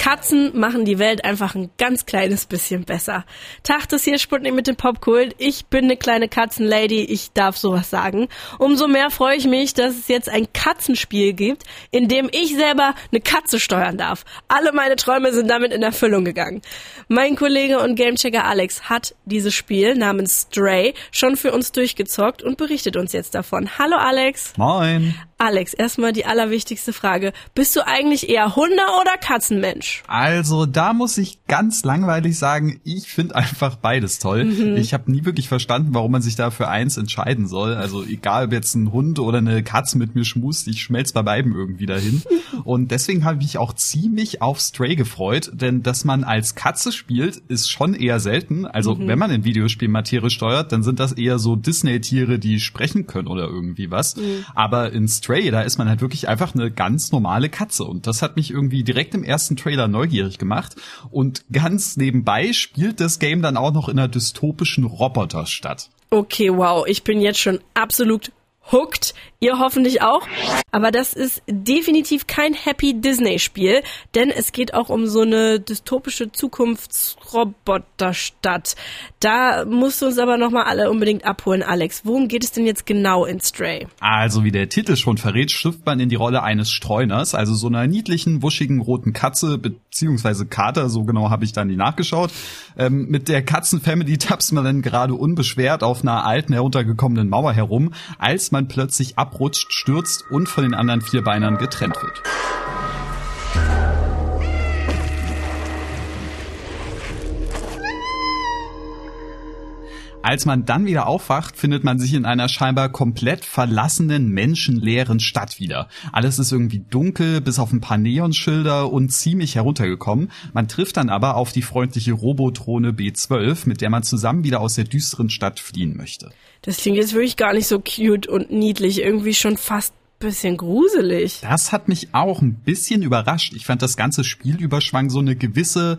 Katzen machen die Welt einfach ein ganz kleines bisschen besser. Das hier Sputnik mit dem Popkult. Ich bin eine kleine Katzenlady, ich darf sowas sagen. Umso mehr freue ich mich, dass es jetzt ein Katzenspiel gibt, in dem ich selber eine Katze steuern darf. Alle meine Träume sind damit in Erfüllung gegangen. Mein Kollege und Gamechecker Alex hat dieses Spiel namens Stray schon für uns durchgezockt und berichtet uns jetzt davon. Hallo Alex. Moin. Alex, erstmal die allerwichtigste Frage. Bist du eigentlich eher Hunde- oder Katzenmensch? Also da muss ich ganz langweilig sagen, ich finde einfach beides toll. Mhm. Ich habe nie wirklich verstanden, warum man sich da für eins entscheiden soll. Also egal, ob jetzt ein Hund oder eine Katze mit mir schmust, ich schmelz bei beiden irgendwie dahin. Und deswegen habe ich auch ziemlich auf Stray gefreut, denn dass man als Katze spielt, ist schon eher selten. Also mhm. wenn man in Videospielen Materie steuert, dann sind das eher so Disney-Tiere, die sprechen können oder irgendwie was. Mhm. Aber in Stray Stray, da ist man halt wirklich einfach eine ganz normale Katze. Und das hat mich irgendwie direkt im ersten Trailer neugierig gemacht. Und ganz nebenbei spielt das Game dann auch noch in einer dystopischen Roboterstadt. Okay, wow. Ich bin jetzt schon absolut hooked. Ihr hoffentlich auch. Aber das ist definitiv kein Happy Disney Spiel, denn es geht auch um so eine dystopische Zukunftsroboterstadt. Da musst du uns aber nochmal alle unbedingt abholen, Alex. Worum geht es denn jetzt genau in Stray? Also, wie der Titel schon verrät, schlüpft man in die Rolle eines Streuners, also so einer niedlichen, wuschigen roten Katze, beziehungsweise Kater, so genau habe ich dann die nachgeschaut. Ähm, mit der Katzenfamily tapst man dann gerade unbeschwert auf einer alten, heruntergekommenen Mauer herum, als man plötzlich abrutscht, stürzt und von den anderen Vierbeinern getrennt wird. Als man dann wieder aufwacht, findet man sich in einer scheinbar komplett verlassenen, menschenleeren Stadt wieder. Alles ist irgendwie dunkel, bis auf ein paar Neonschilder und ziemlich heruntergekommen. Man trifft dann aber auf die freundliche Robotrone B12, mit der man zusammen wieder aus der düsteren Stadt fliehen möchte. Das klingt jetzt wirklich gar nicht so cute und niedlich, irgendwie schon fast bisschen gruselig. Das hat mich auch ein bisschen überrascht. Ich fand das ganze Spiel überschwang so eine gewisse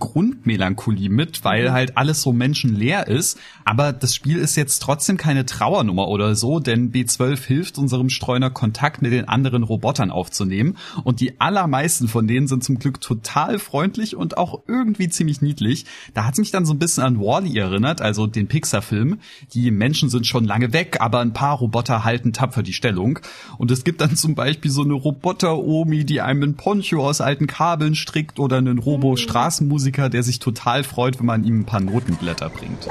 Grundmelancholie mit, weil mhm. halt alles so menschenleer ist. Aber das Spiel ist jetzt trotzdem keine Trauernummer oder so, denn B12 hilft unserem Streuner Kontakt mit den anderen Robotern aufzunehmen. Und die allermeisten von denen sind zum Glück total freundlich und auch irgendwie ziemlich niedlich. Da hat mich dann so ein bisschen an Wally erinnert, also den Pixar-Film. Die Menschen sind schon lange weg, aber ein paar Roboter halten tapfer die Stellung. Und es gibt dann zum Beispiel so eine Roboter-Omi, die einem ein Poncho aus alten Kabeln strickt oder einen Robo-Straßenmusiker Musiker, der sich total freut, wenn man ihm ein paar Notenblätter bringt.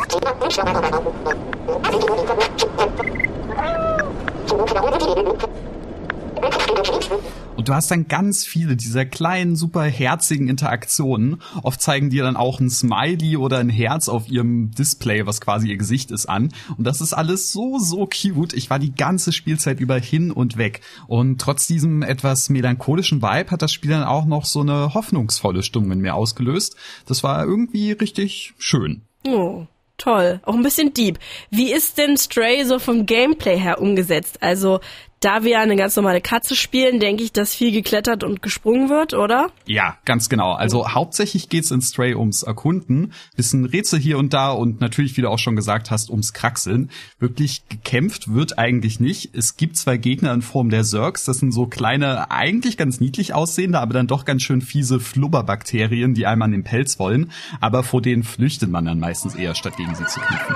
Und du hast dann ganz viele dieser kleinen, super herzigen Interaktionen. Oft zeigen dir dann auch ein Smiley oder ein Herz auf ihrem Display, was quasi ihr Gesicht ist, an. Und das ist alles so, so cute. Ich war die ganze Spielzeit über hin und weg. Und trotz diesem etwas melancholischen Vibe hat das Spiel dann auch noch so eine hoffnungsvolle Stimmung in mir ausgelöst. Das war irgendwie richtig schön. Oh. Toll, auch ein bisschen deep. Wie ist denn Stray so vom Gameplay her umgesetzt? Also da wir eine ganz normale Katze spielen, denke ich, dass viel geklettert und gesprungen wird, oder? Ja, ganz genau. Also hauptsächlich geht's in Stray ums Erkunden, bisschen Rätsel hier und da und natürlich, wie du auch schon gesagt hast, ums Kraxeln. Wirklich gekämpft wird eigentlich nicht. Es gibt zwei Gegner in Form der Zergs. Das sind so kleine, eigentlich ganz niedlich aussehende, aber dann doch ganz schön fiese Flubberbakterien, die einem an den Pelz wollen. Aber vor denen flüchtet man dann meistens eher, statt gegen sie zu kämpfen.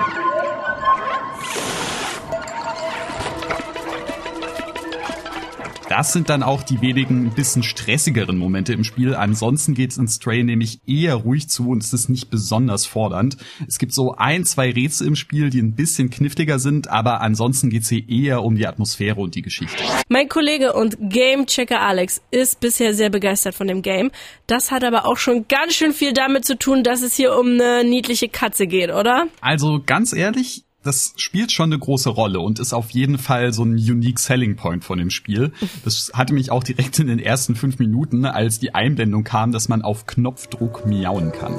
Das sind dann auch die wenigen bisschen stressigeren Momente im Spiel. Ansonsten geht's in Stray nämlich eher ruhig zu und es ist nicht besonders fordernd. Es gibt so ein, zwei Rätsel im Spiel, die ein bisschen kniffliger sind, aber ansonsten geht's hier eher um die Atmosphäre und die Geschichte. Mein Kollege und Gamechecker Alex ist bisher sehr begeistert von dem Game. Das hat aber auch schon ganz schön viel damit zu tun, dass es hier um eine niedliche Katze geht, oder? Also ganz ehrlich, das spielt schon eine große Rolle und ist auf jeden Fall so ein unique selling point von dem Spiel. Das hatte mich auch direkt in den ersten fünf Minuten, als die Einblendung kam, dass man auf Knopfdruck miauen kann.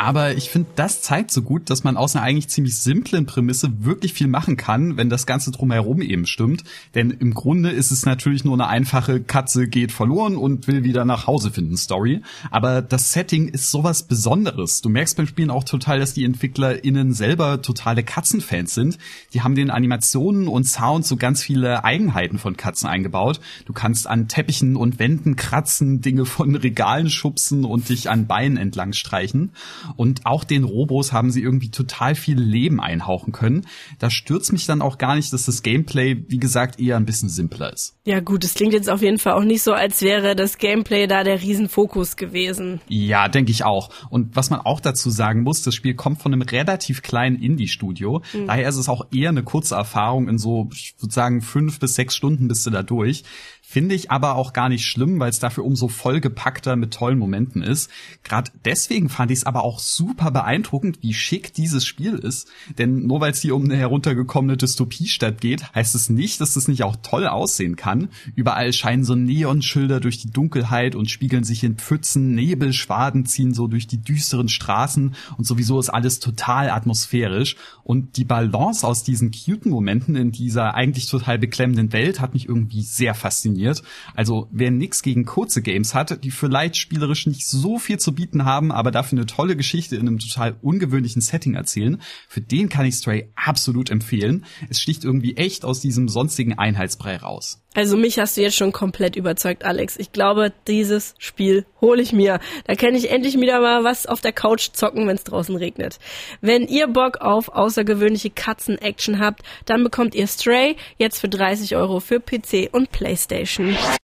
Aber ich finde, das zeigt so gut, dass man aus einer eigentlich ziemlich simplen Prämisse wirklich viel machen kann, wenn das Ganze drumherum eben stimmt. Denn im Grunde ist es natürlich nur eine einfache Katze geht verloren und will wieder nach Hause finden Story. Aber das Setting ist sowas Besonderes. Du merkst beim Spielen auch total, dass die EntwicklerInnen selber totale Katzenfans sind. Die haben den Animationen und Sounds so ganz viele Eigenheiten von Katzen eingebaut. Du kannst an Teppichen und Wänden kratzen, Dinge von Regalen schubsen und dich an Beinen entlang streichen. Und auch den Robos haben sie irgendwie total viel Leben einhauchen können. Da stürzt mich dann auch gar nicht, dass das Gameplay, wie gesagt, eher ein bisschen simpler ist. Ja gut, es klingt jetzt auf jeden Fall auch nicht so, als wäre das Gameplay da der Riesenfokus gewesen. Ja, denke ich auch. Und was man auch dazu sagen muss, das Spiel kommt von einem relativ kleinen Indie-Studio. Mhm. Daher ist es auch eher eine kurze Erfahrung in so, ich würde sagen, fünf bis sechs Stunden bist du da durch. Finde ich aber auch gar nicht schlimm, weil es dafür umso vollgepackter mit tollen Momenten ist. Gerade deswegen fand ich es aber auch super beeindruckend, wie schick dieses Spiel ist. Denn nur weil es hier um eine heruntergekommene Dystopiestadt geht, heißt es nicht, dass es nicht auch toll aussehen kann. Überall scheinen so Neonschilder durch die Dunkelheit und spiegeln sich in Pfützen, Nebelschwaden ziehen so durch die düsteren Straßen und sowieso ist alles total atmosphärisch. Und die Balance aus diesen cuten Momenten in dieser eigentlich total beklemmenden Welt hat mich irgendwie sehr fasziniert. Also wer nix gegen kurze Games hat, die vielleicht spielerisch nicht so viel zu bieten haben, aber dafür eine tolle Geschichte in einem total ungewöhnlichen Setting erzählen, für den kann ich Stray absolut empfehlen. Es sticht irgendwie echt aus diesem sonstigen Einheitsbrei raus. Also mich hast du jetzt schon komplett überzeugt, Alex. Ich glaube, dieses Spiel hole ich mir. Da kann ich endlich wieder mal was auf der Couch zocken, wenn es draußen regnet. Wenn ihr Bock auf außergewöhnliche Katzen-Action habt, dann bekommt ihr Stray jetzt für 30 Euro für PC und Playstation.